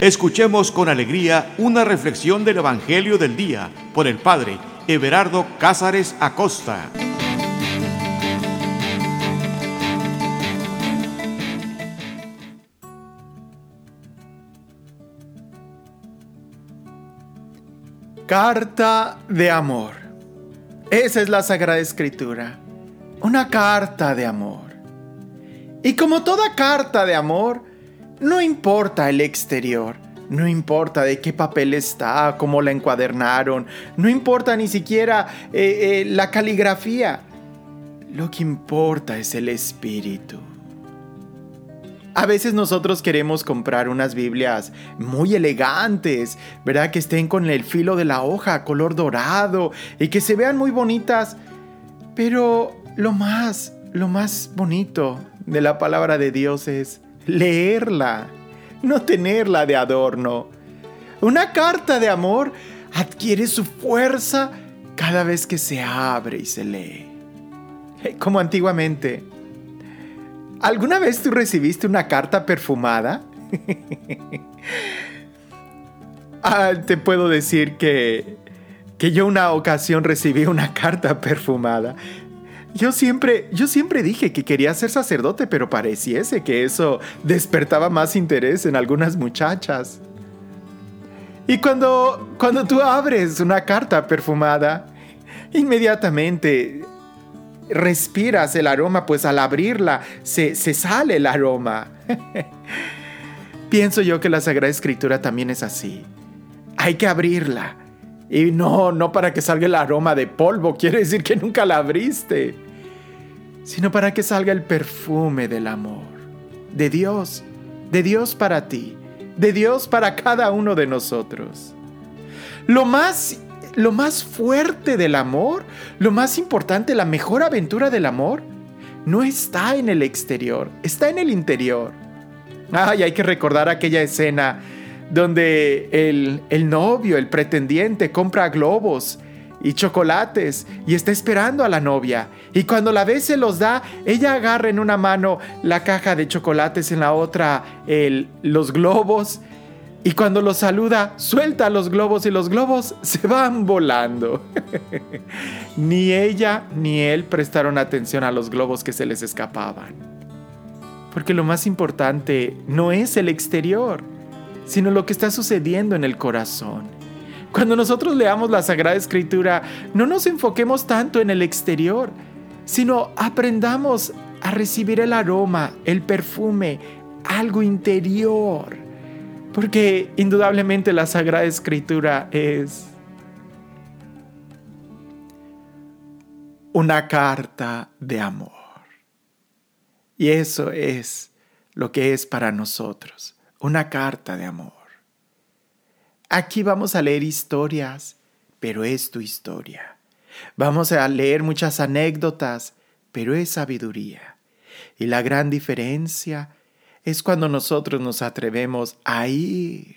Escuchemos con alegría una reflexión del Evangelio del Día por el Padre Everardo Cázares Acosta. Carta de amor. Esa es la Sagrada Escritura. Una carta de amor. Y como toda carta de amor, no importa el exterior, no importa de qué papel está, cómo la encuadernaron, no importa ni siquiera eh, eh, la caligrafía. Lo que importa es el espíritu. A veces nosotros queremos comprar unas Biblias muy elegantes, ¿verdad? Que estén con el filo de la hoja, color dorado, y que se vean muy bonitas. Pero lo más, lo más bonito de la palabra de Dios es leerla, no tenerla de adorno. Una carta de amor adquiere su fuerza cada vez que se abre y se lee. Como antiguamente. ¿Alguna vez tú recibiste una carta perfumada? ah, te puedo decir que, que yo una ocasión recibí una carta perfumada. Yo siempre, yo siempre dije que quería ser sacerdote, pero pareciese que eso despertaba más interés en algunas muchachas. Y cuando, cuando tú abres una carta perfumada, inmediatamente respiras el aroma, pues al abrirla se, se sale el aroma. Pienso yo que la Sagrada Escritura también es así. Hay que abrirla y no, no para que salga el aroma de polvo, quiere decir que nunca la abriste, sino para que salga el perfume del amor, de Dios, de Dios para ti, de Dios para cada uno de nosotros. Lo más, lo más fuerte del amor, lo más importante, la mejor aventura del amor, no está en el exterior, está en el interior. Ay, hay que recordar aquella escena donde el, novio, el pretendiente, compra globos y chocolates y está esperando a la novia. Y cuando la ve se los da, ella agarra en una mano la caja de chocolates, en la otra los globos. Y cuando los saluda, suelta los globos y los globos se van volando. ni ella ni él prestaron atención a los globos que se les escapaban. Porque lo más importante no es el exterior sino lo que está sucediendo en el corazón. Cuando nosotros leamos la Sagrada Escritura, no nos enfoquemos tanto en el exterior, sino aprendamos a recibir el aroma, el perfume, algo interior. Porque indudablemente la Sagrada Escritura es una carta de amor. Y eso es lo que es para nosotros una carta de amor. Aquí vamos a leer historias, pero es tu historia. Vamos a leer muchas anécdotas, pero es sabiduría. Y la gran diferencia es cuando nosotros nos atrevemos a ir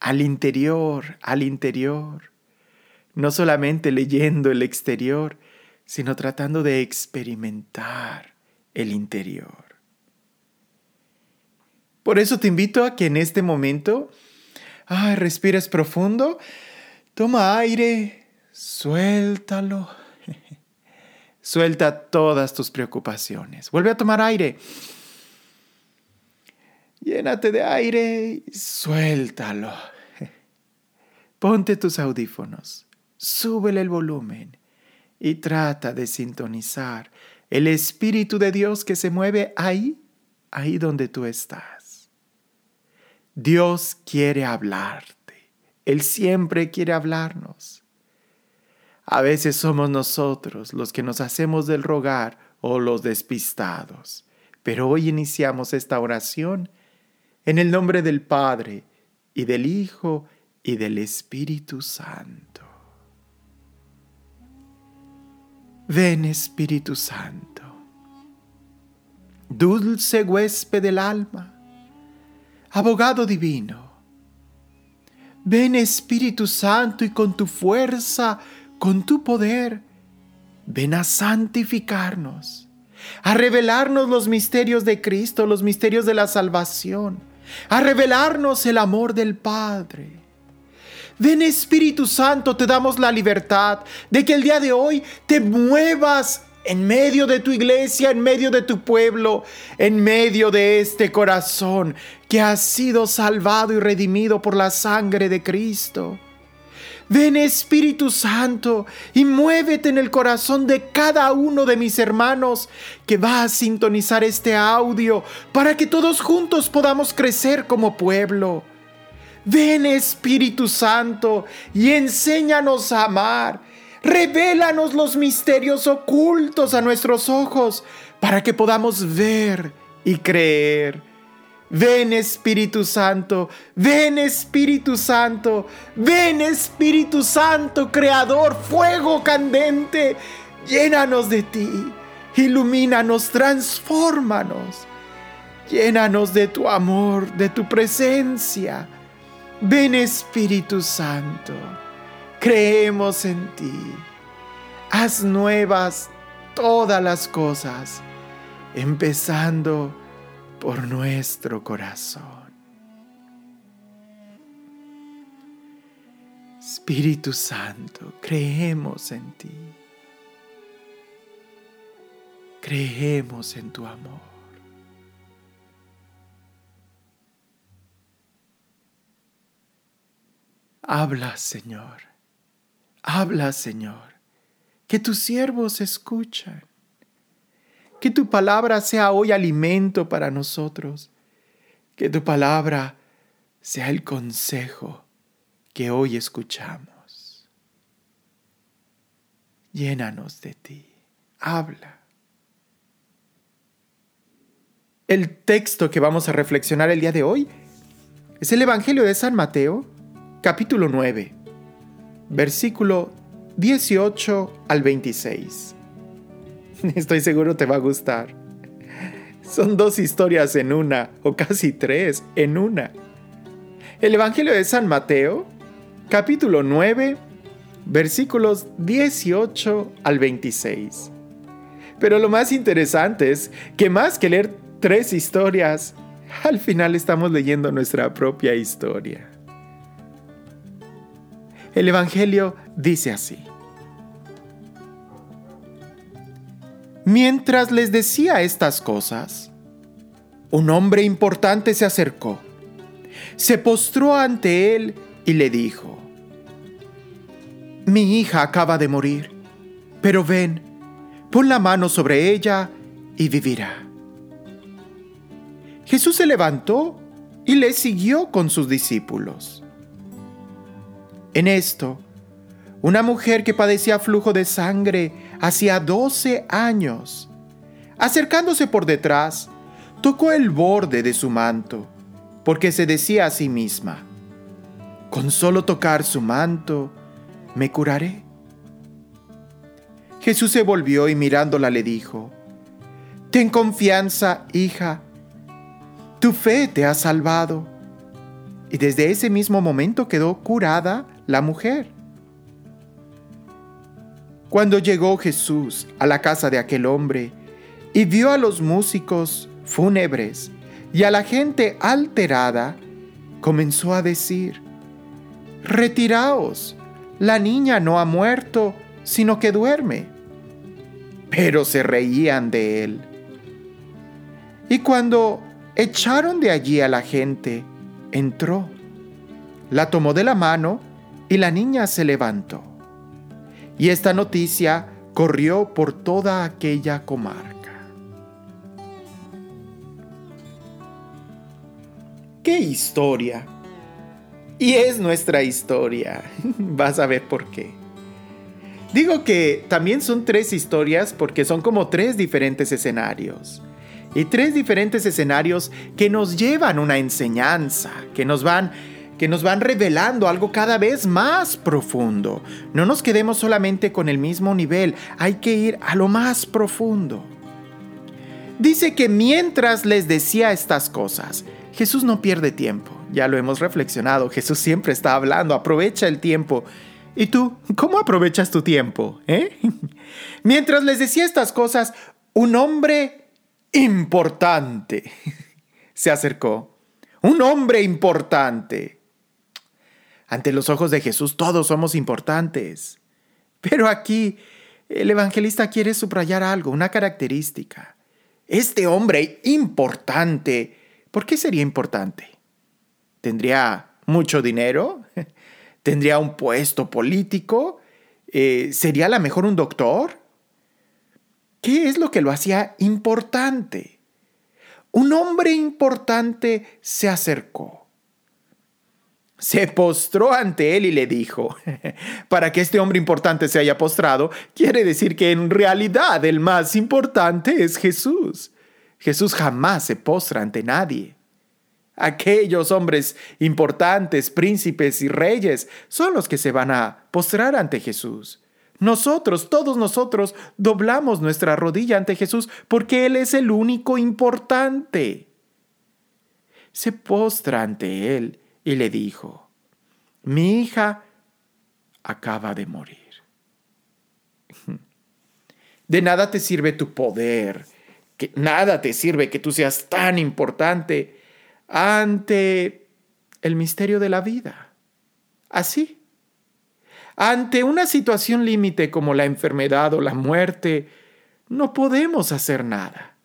al interior, al interior, no solamente leyendo el exterior, sino tratando de experimentar el interior. Por eso te invito a que en este momento respires profundo, toma aire, suéltalo. Suelta todas tus preocupaciones. Vuelve a tomar aire. Llénate de aire y suéltalo. Ponte tus audífonos, súbele el volumen y trata de sintonizar el Espíritu de Dios que se mueve ahí, ahí donde tú estás. Dios quiere hablarte. Él siempre quiere hablarnos. A veces somos nosotros los que nos hacemos del rogar o los despistados. Pero hoy iniciamos esta oración en el nombre del Padre y del Hijo y del Espíritu Santo. Ven Espíritu Santo, dulce huésped del alma abogado divino. Ven Espíritu Santo y con tu fuerza, con tu poder, ven a santificarnos, a revelarnos los misterios de Cristo, los misterios de la salvación, a revelarnos el amor del Padre. Ven Espíritu Santo, te damos la libertad de que el día de hoy te muevas en medio de tu iglesia, en medio de tu pueblo, en medio de este corazón que ha sido salvado y redimido por la sangre de Cristo. Ven Espíritu Santo y muévete en el corazón de cada uno de mis hermanos que va a sintonizar este audio para que todos juntos podamos crecer como pueblo. Ven Espíritu Santo y enséñanos a amar. Revélanos los misterios ocultos a nuestros ojos para que podamos ver y creer. Ven Espíritu Santo, ven Espíritu Santo, ven Espíritu Santo, Creador, fuego candente, llénanos de ti, ilumínanos, transfórmanos, llénanos de tu amor, de tu presencia. Ven Espíritu Santo, creemos en ti, haz nuevas todas las cosas, empezando por nuestro corazón. Espíritu Santo, creemos en ti. Creemos en tu amor. Habla, Señor. Habla, Señor. Que tus siervos escuchan. Que tu palabra sea hoy alimento para nosotros. Que tu palabra sea el consejo que hoy escuchamos. Llénanos de ti. Habla. El texto que vamos a reflexionar el día de hoy es el Evangelio de San Mateo, capítulo 9, versículo 18 al 26. Estoy seguro te va a gustar. Son dos historias en una, o casi tres en una. El Evangelio de San Mateo, capítulo 9, versículos 18 al 26. Pero lo más interesante es que más que leer tres historias, al final estamos leyendo nuestra propia historia. El Evangelio dice así. Mientras les decía estas cosas, un hombre importante se acercó, se postró ante él y le dijo, Mi hija acaba de morir, pero ven, pon la mano sobre ella y vivirá. Jesús se levantó y le siguió con sus discípulos. En esto, una mujer que padecía flujo de sangre hacía 12 años. Acercándose por detrás, tocó el borde de su manto, porque se decía a sí misma, con solo tocar su manto, me curaré. Jesús se volvió y mirándola le dijo, Ten confianza, hija, tu fe te ha salvado. Y desde ese mismo momento quedó curada la mujer. Cuando llegó Jesús a la casa de aquel hombre y vio a los músicos fúnebres y a la gente alterada, comenzó a decir, Retiraos, la niña no ha muerto, sino que duerme. Pero se reían de él. Y cuando echaron de allí a la gente, entró, la tomó de la mano y la niña se levantó y esta noticia corrió por toda aquella comarca. ¡Qué historia! Y es nuestra historia. Vas a ver por qué. Digo que también son tres historias porque son como tres diferentes escenarios. Y tres diferentes escenarios que nos llevan una enseñanza, que nos van que nos van revelando algo cada vez más profundo. No nos quedemos solamente con el mismo nivel, hay que ir a lo más profundo. Dice que mientras les decía estas cosas, Jesús no pierde tiempo, ya lo hemos reflexionado, Jesús siempre está hablando, aprovecha el tiempo. ¿Y tú, cómo aprovechas tu tiempo? Eh? Mientras les decía estas cosas, un hombre importante se acercó un hombre importante. Ante los ojos de Jesús todos somos importantes. Pero aquí el evangelista quiere subrayar algo, una característica. Este hombre importante, ¿por qué sería importante? ¿Tendría mucho dinero? ¿Tendría un puesto político? Eh, ¿Sería a lo mejor un doctor? ¿Qué es lo que lo hacía importante? Un hombre importante se acercó se postró ante él y le dijo, para que este hombre importante se haya postrado, quiere decir que en realidad el más importante es Jesús. Jesús jamás se postra ante nadie. Aquellos hombres importantes, príncipes y reyes, son los que se van a postrar ante Jesús. Nosotros, todos nosotros, doblamos nuestra rodilla ante Jesús porque Él es el único importante. Se postra ante Él y le dijo, mi hija acaba de morir. De nada te sirve tu poder, que nada te sirve que tú seas tan importante ante el misterio de la vida. Así. Ante una situación límite como la enfermedad o la muerte, no podemos hacer nada.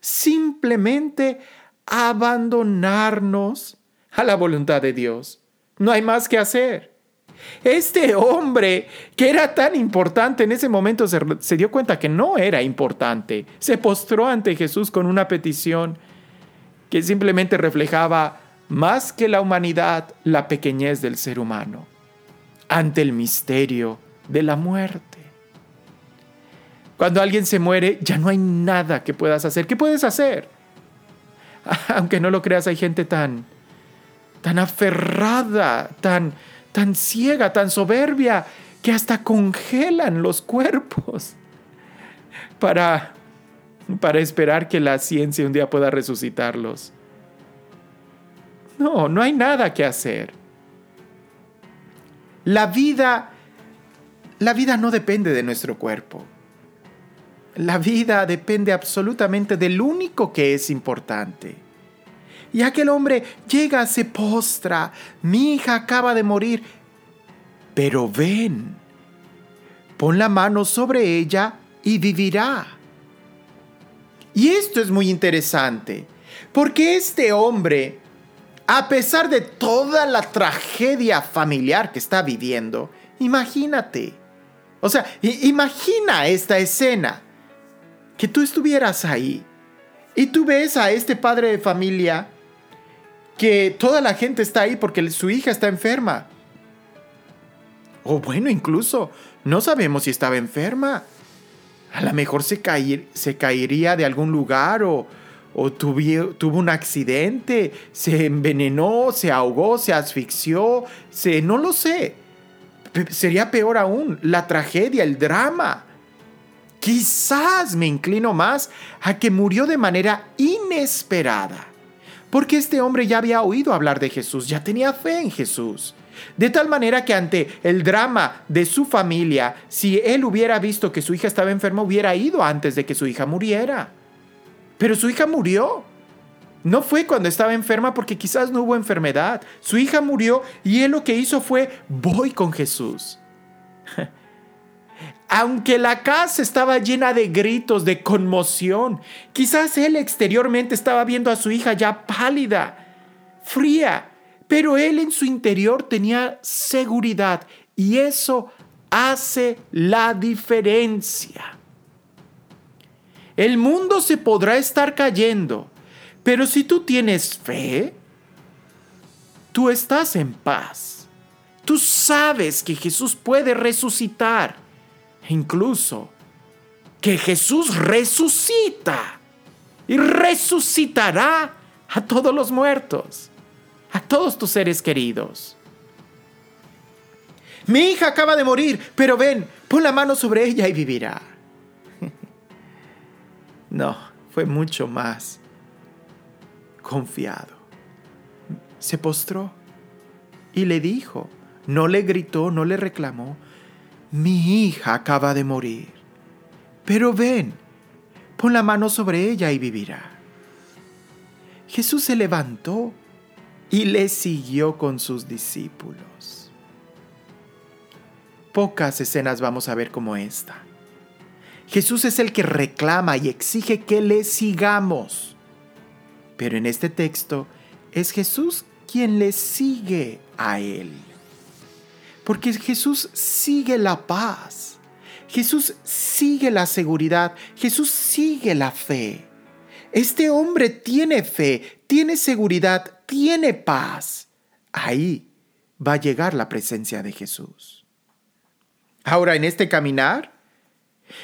Simplemente abandonarnos a la voluntad de Dios. No hay más que hacer. Este hombre, que era tan importante en ese momento, se, dio cuenta que no era importante. Se postró ante Jesús con una petición que simplemente reflejaba más que la humanidad la pequeñez del ser humano ante el misterio de la muerte. Cuando alguien se muere, ya no hay nada que puedas hacer. ¿Qué puedes hacer? Aunque no lo creas, hay gente tan, tan aferrada, tan, tan ciega, tan soberbia, que hasta congelan los cuerpos para, para esperar que la ciencia un día pueda resucitarlos. No, no hay nada que hacer. La vida, la vida no depende de nuestro cuerpo. La vida depende absolutamente del único que es importante y aquel hombre llega, se postra, mi hija acaba de morir, pero ven, pon la mano sobre ella y vivirá. Y esto es muy interesante, porque este hombre, a pesar de toda la tragedia familiar que está viviendo, imagínate, o sea, imagina esta escena, que tú estuvieras ahí y tú ves a este padre de familia que toda la gente está ahí porque su hija está enferma. O bueno, incluso no sabemos si estaba enferma. A lo mejor se, se caería de algún lugar o, o tuvo un accidente, se envenenó, se ahogó, se asfixió, se, no lo sé. sería peor aún, la tragedia, el drama. Quizás me inclino más a que murió de manera inesperada porque este hombre ya había oído hablar de Jesús, ya tenía fe en Jesús. De tal manera que ante el drama de su familia, si él hubiera visto que su hija estaba enferma, hubiera ido antes de que su hija muriera. Pero su hija murió. No fue cuando estaba enferma porque quizás no hubo enfermedad. Su hija murió y él lo que hizo fue, voy con Jesús. aunque la casa estaba llena de gritos, de conmoción, quizás él exteriormente estaba viendo a su hija ya pálida, fría, pero él en su interior tenía seguridad y eso hace la diferencia. El mundo se podrá estar cayendo, pero si tú tienes fe, tú estás en paz. Tú sabes que Jesús puede resucitar incluso que Jesús resucita y resucitará a todos los muertos, a todos tus seres queridos. Mi hija acaba de morir, pero ven, pon la mano sobre ella y vivirá. No, fue mucho más confiado. Se postró y le dijo, no le gritó, no le reclamó, mi hija acaba de morir, pero ven, pon la mano sobre ella y vivirá. Jesús se levantó y le siguió con sus discípulos. Pocas escenas vamos a ver como esta. Jesús es el que reclama y exige que le sigamos. Pero en este texto es Jesús quien le sigue a Él. Porque Jesús sigue la paz. Jesús sigue la seguridad. Jesús sigue la fe. Este hombre tiene fe, tiene seguridad, tiene paz. Ahí va a llegar la presencia de Jesús. Ahora, en este caminar,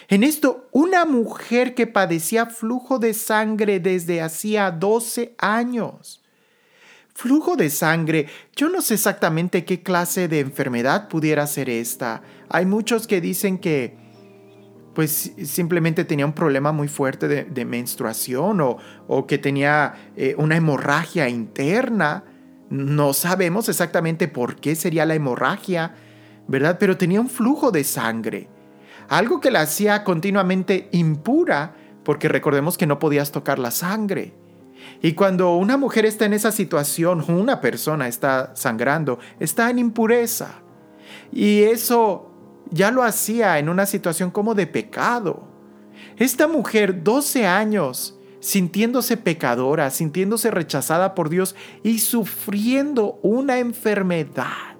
en esto, una mujer que padecía flujo de sangre desde hacía 12 años. Flujo de sangre, yo no sé exactamente qué clase de enfermedad pudiera ser esta. Hay muchos que dicen que pues simplemente tenía un problema muy fuerte de, menstruación o, que tenía eh, una hemorragia interna. No sabemos exactamente por qué sería la hemorragia, ¿verdad? Pero tenía un flujo de sangre, algo que la hacía continuamente impura, porque recordemos que no podías tocar la sangre. Y cuando una mujer está en esa situación, una persona está sangrando, está en impureza. Y eso ya lo hacía en una situación como de pecado. Esta mujer, 12 años, sintiéndose pecadora, sintiéndose rechazada por Dios y sufriendo una enfermedad.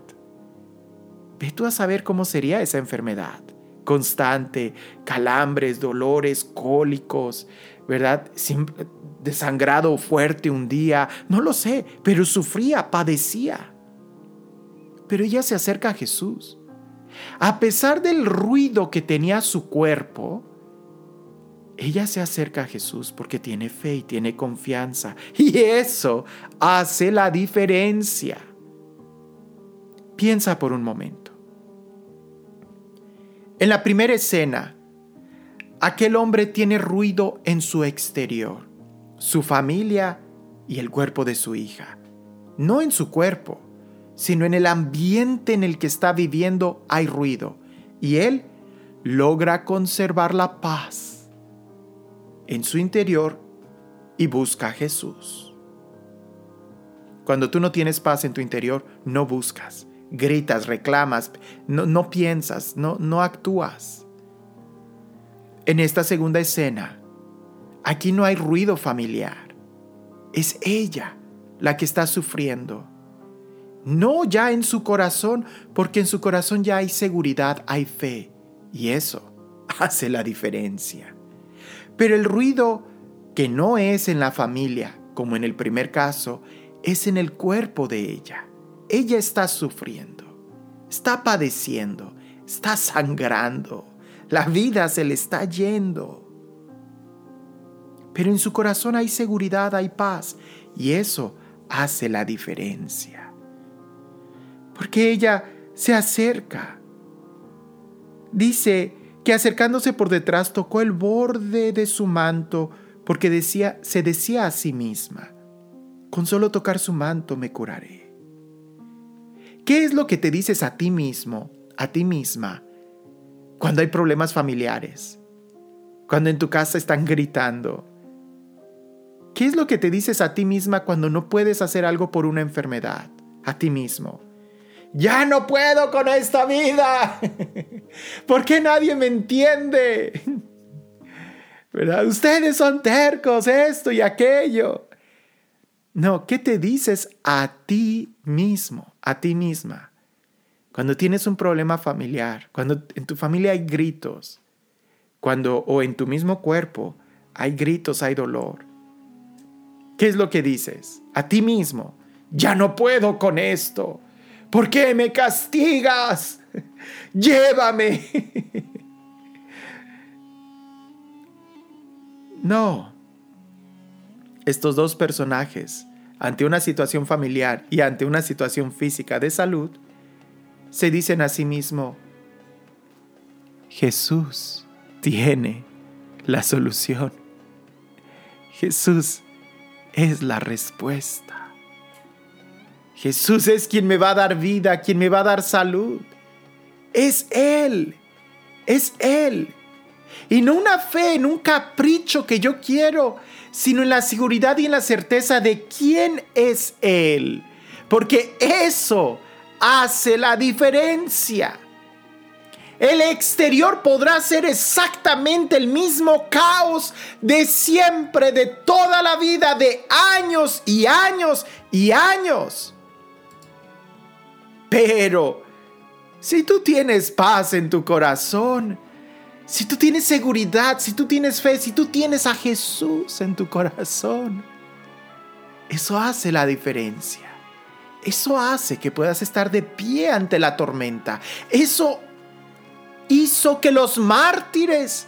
Ve tú a saber cómo sería esa enfermedad. Constante, calambres, dolores, cólicos, ¿verdad? Desangrado fuerte un día, no lo sé, pero sufría, padecía. Pero ella se acerca a Jesús a pesar del ruido que tenía su cuerpo, ella se acerca a Jesús porque tiene fe y tiene confianza. Y eso hace la diferencia. Piensa por un momento. En la primera escena, aquel hombre tiene ruido en su exterior, su familia y el cuerpo de su hija, no en su cuerpo sino en el ambiente en el que está viviendo hay ruido. Y él logra conservar la paz en su interior y busca a Jesús. Cuando tú no tienes paz en tu interior, no buscas, gritas, reclamas, no, no piensas, no, no actúas. En esta segunda escena, aquí no hay ruido familiar. Es ella la que está sufriendo no ya en su corazón, porque en su corazón ya hay seguridad, hay fe, y eso hace la diferencia. Pero el ruido que no es en la familia, como en el primer caso, es en el cuerpo de ella. Ella está sufriendo, está padeciendo, está sangrando, la vida se le está yendo. Pero en su corazón hay seguridad, hay paz, y eso hace la diferencia porque ella se acerca. Dice que acercándose por detrás tocó el borde de su manto porque decía, se decía a sí misma, con solo tocar su manto me curaré. ¿Qué es lo que te dices a ti mismo, a ti misma, cuando hay problemas familiares? Cuando en tu casa están gritando. ¿Qué es lo que te dices a ti misma cuando no puedes hacer algo por una enfermedad? A ti mismo ya no puedo con esta vida. ¿Por qué nadie me entiende? ¿Verdad? Ustedes son tercos, esto y aquello. No, ¿qué te dices a ti mismo, a ti misma? Cuando tienes un problema familiar, cuando en tu familia hay gritos, cuando o en tu mismo cuerpo hay gritos, hay dolor. ¿Qué es lo que dices? A ti mismo, ya no puedo con esto. ¿Por qué me castigas? Llévame. No. Estos dos personajes, ante una situación familiar y ante una situación física de salud, se dicen a sí mismo, Jesús tiene la solución. Jesús es la respuesta. Jesús es quien me va a dar vida, quien me va a dar salud. Es Él, es Él. Y no una fe en un capricho que yo quiero, sino en la seguridad y en la certeza de quién es Él. porque eso hace la diferencia. El exterior podrá ser exactamente el mismo caos de siempre, de toda la vida, de años y años y años. Pero si tú tienes paz en tu corazón, si tú tienes seguridad, si tú tienes fe, si tú tienes a Jesús en tu corazón, eso hace la diferencia. Eso hace que puedas estar de pie ante la tormenta. Eso hizo que los mártires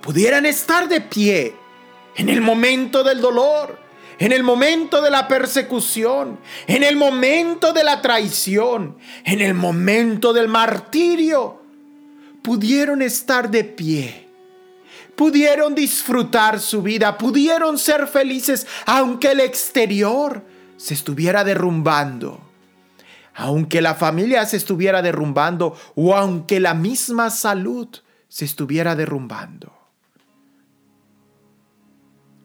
pudieran estar de pie en el momento del dolor, en el momento de la persecución, en el momento de la traición, en el momento del martirio. Pudieron estar de pie, pudieron disfrutar su vida, pudieron ser felices aunque el exterior se estuviera derrumbando aunque la familia se estuviera derrumbando o aunque la misma salud se estuviera derrumbando.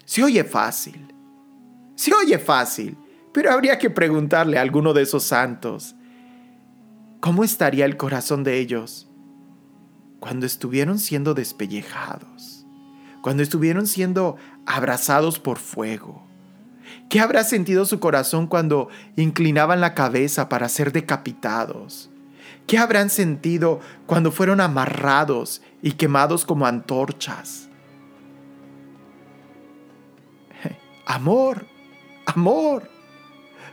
Se oye fácil, se oye fácil, pero habría que preguntarle a alguno de esos santos, ¿cómo estaría el corazón de ellos cuando estuvieron siendo despellejados, cuando estuvieron siendo abrazados por fuego? ¿Qué habrá sentido su corazón cuando inclinaban la cabeza para ser decapitados? ¿Qué habrán sentido cuando fueron amarrados y quemados como antorchas? Amor, amor.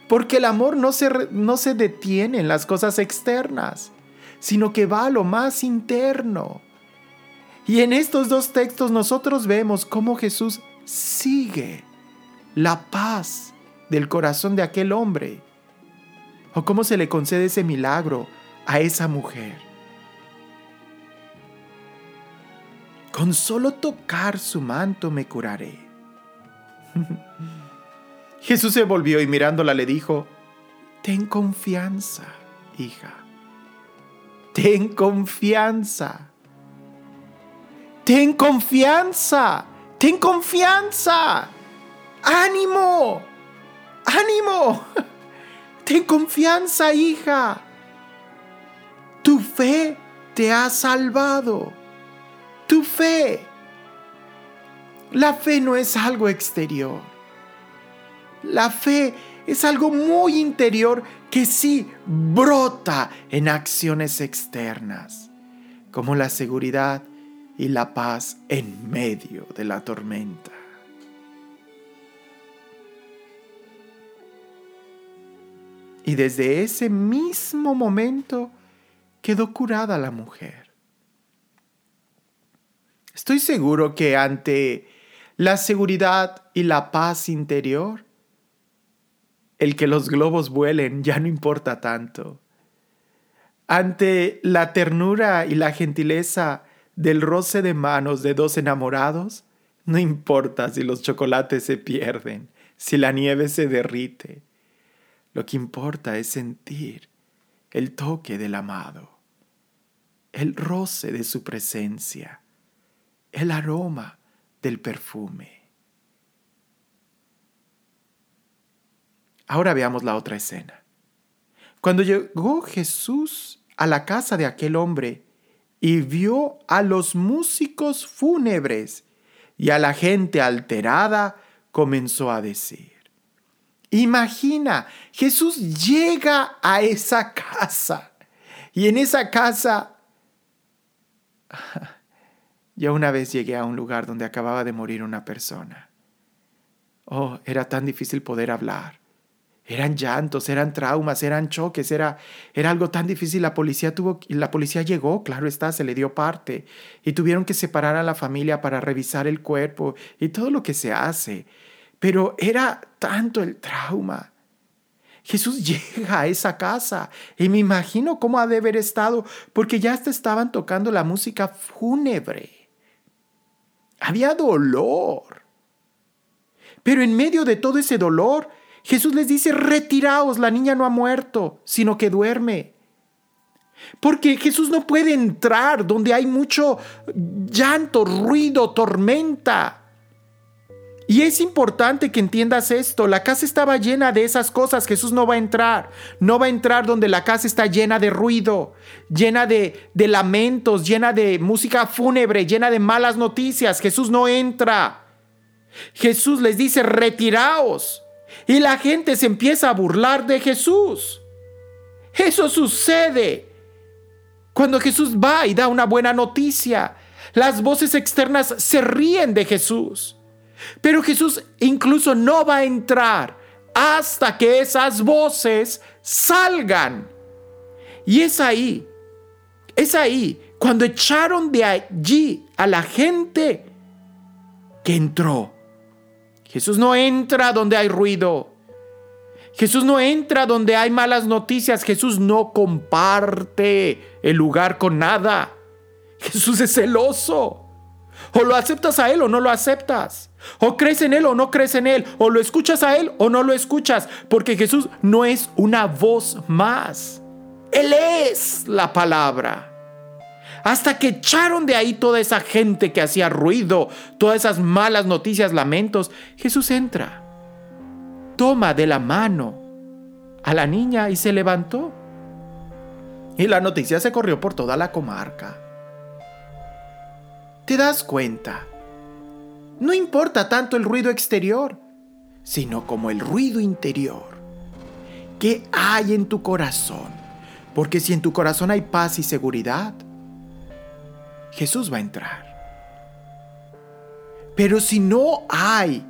Porque el amor no se, no se detiene en las cosas externas, sino que va a lo más interno. Y en estos dos textos nosotros vemos cómo Jesús sigue la paz del corazón de aquel hombre? ¿O cómo se le concede ese milagro a esa mujer? Con solo tocar su manto me curaré. Jesús se volvió y mirándola le dijo, Ten confianza, hija. Ten confianza. Ten confianza. Ten confianza ánimo, ánimo, ten confianza, hija. Tu fe te ha salvado. Tu fe. La fe no es algo exterior. La fe es algo muy interior que sí brota en acciones externas, como la seguridad y la paz en medio de la tormenta. Y desde ese mismo momento quedó curada la mujer. Estoy seguro que ante la seguridad y la paz interior, el que los globos vuelen ya no importa tanto. Ante la ternura y la gentileza del roce de manos de dos enamorados, no importa si los chocolates se pierden, si la nieve se derrite, lo que importa es sentir el toque del amado, el roce de su presencia, el aroma del perfume. Ahora veamos la otra escena. Cuando llegó Jesús a la casa de aquel hombre y vio a los músicos fúnebres y a la gente alterada, comenzó a decir, Imagina, Jesús llega a esa casa y en esa casa... Ya una vez llegué a un lugar donde acababa de morir una persona. Oh, era tan difícil poder hablar. Eran llantos, eran traumas, eran choques, era, era algo tan difícil. La policía tuvo, la policía llegó, claro está, se le dio parte y tuvieron que separar a la familia para revisar el cuerpo y todo lo que se hace. Pero era tanto el trauma. Jesús llega a esa casa y me imagino cómo ha de haber estado, porque ya estaban tocando la música fúnebre. Había dolor. Pero en medio de todo ese dolor, Jesús les dice, retiraos, la niña no ha muerto, sino que duerme. Porque Jesús no puede entrar donde hay mucho llanto, ruido, tormenta. Y es importante que entiendas esto. La casa estaba llena de esas cosas. Jesús no va a entrar. No va a entrar donde la casa está llena de ruido, llena de, lamentos, llena de música fúnebre, llena de malas noticias. Jesús no entra. Jesús les dice, retiraos. Y la gente se empieza a burlar de Jesús. Eso sucede cuando Jesús va y da una buena noticia. Las voces externas se ríen de Jesús. Pero Jesús incluso no va a entrar hasta que esas voces salgan. Y es ahí, es ahí, cuando echaron de allí a la gente que entró. Jesús no entra donde hay ruido. Jesús no entra donde hay malas noticias. Jesús no comparte el lugar con nada. Jesús es celoso. O lo aceptas a Él o no lo aceptas. O crees en Él o no crees en Él. O lo escuchas a Él o no lo escuchas. Porque Jesús no es una voz más. Él es la palabra. Hasta que echaron de ahí toda esa gente que hacía ruido, todas esas malas noticias, lamentos, Jesús entra. Toma de la mano a la niña y se levantó. Y la noticia se corrió por toda la comarca. ¿Te das cuenta? No importa tanto el ruido exterior, sino como el ruido interior. ¿Qué hay en tu corazón? Porque si en tu corazón hay paz y seguridad, Jesús va a entrar. Pero si no hay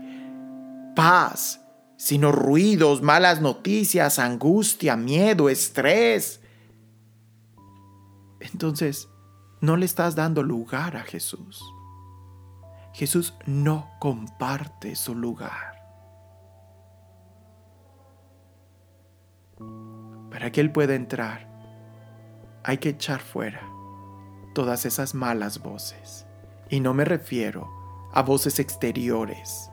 paz, sino ruidos, malas noticias, angustia, miedo, estrés, entonces no le estás dando lugar a Jesús. Jesús no comparte su lugar. Para que Él pueda entrar, hay que echar fuera todas esas malas voces. Y no me refiero a voces exteriores.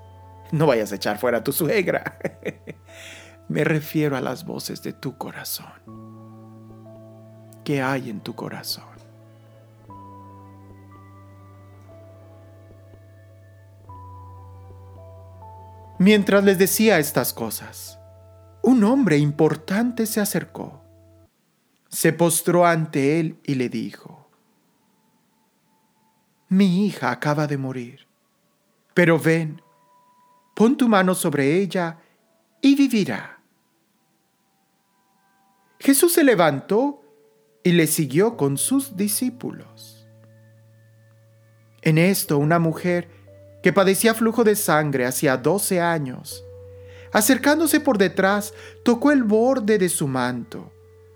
No vayas a echar fuera a tu suegra. me refiero a las voces de tu corazón. ¿Qué hay en tu corazón? Mientras les decía estas cosas, un hombre importante se acercó, se postró ante él y le dijo, Mi hija acaba de morir, pero ven, pon tu mano sobre ella y vivirá. Jesús se levantó y le siguió con sus discípulos. En esto una mujer que padecía flujo de sangre hacía doce años. Acercándose por detrás, tocó el borde de su manto,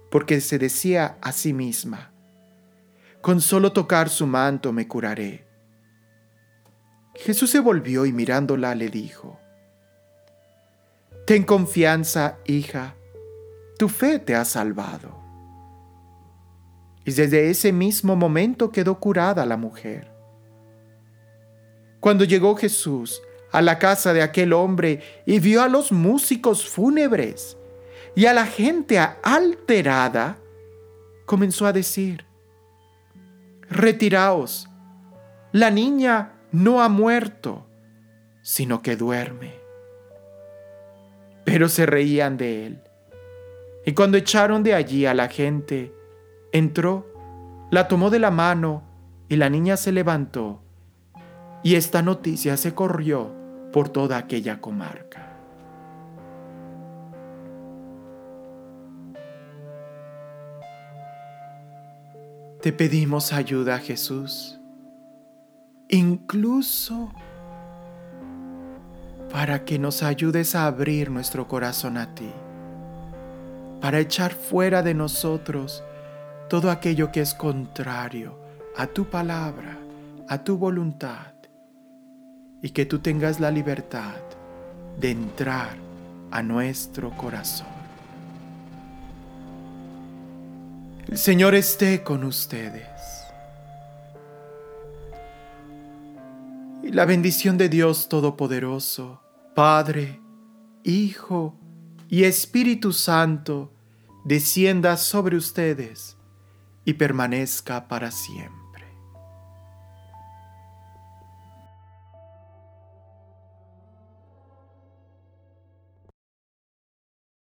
porque se decía a sí misma, con solo tocar su manto me curaré. Jesús se volvió y mirándola le dijo, Ten confianza, hija, tu fe te ha salvado. Y desde ese mismo momento quedó curada la mujer. Cuando llegó Jesús a la casa de aquel hombre y vio a los músicos fúnebres y a la gente alterada, comenzó a decir, retiraos, la niña no ha muerto, sino que duerme. Pero se reían de él. Y cuando echaron de allí a la gente, entró, la tomó de la mano y la niña se levantó y esta noticia se corrió por toda aquella comarca. Te pedimos ayuda, Jesús, incluso para que nos ayudes a abrir nuestro corazón a ti, para echar fuera de nosotros todo aquello que es contrario a tu palabra, a tu voluntad y que tú tengas la libertad de entrar a nuestro corazón. El Señor esté con ustedes. Y la bendición de Dios Todopoderoso, Padre, Hijo y Espíritu Santo, descienda sobre ustedes y permanezca para siempre.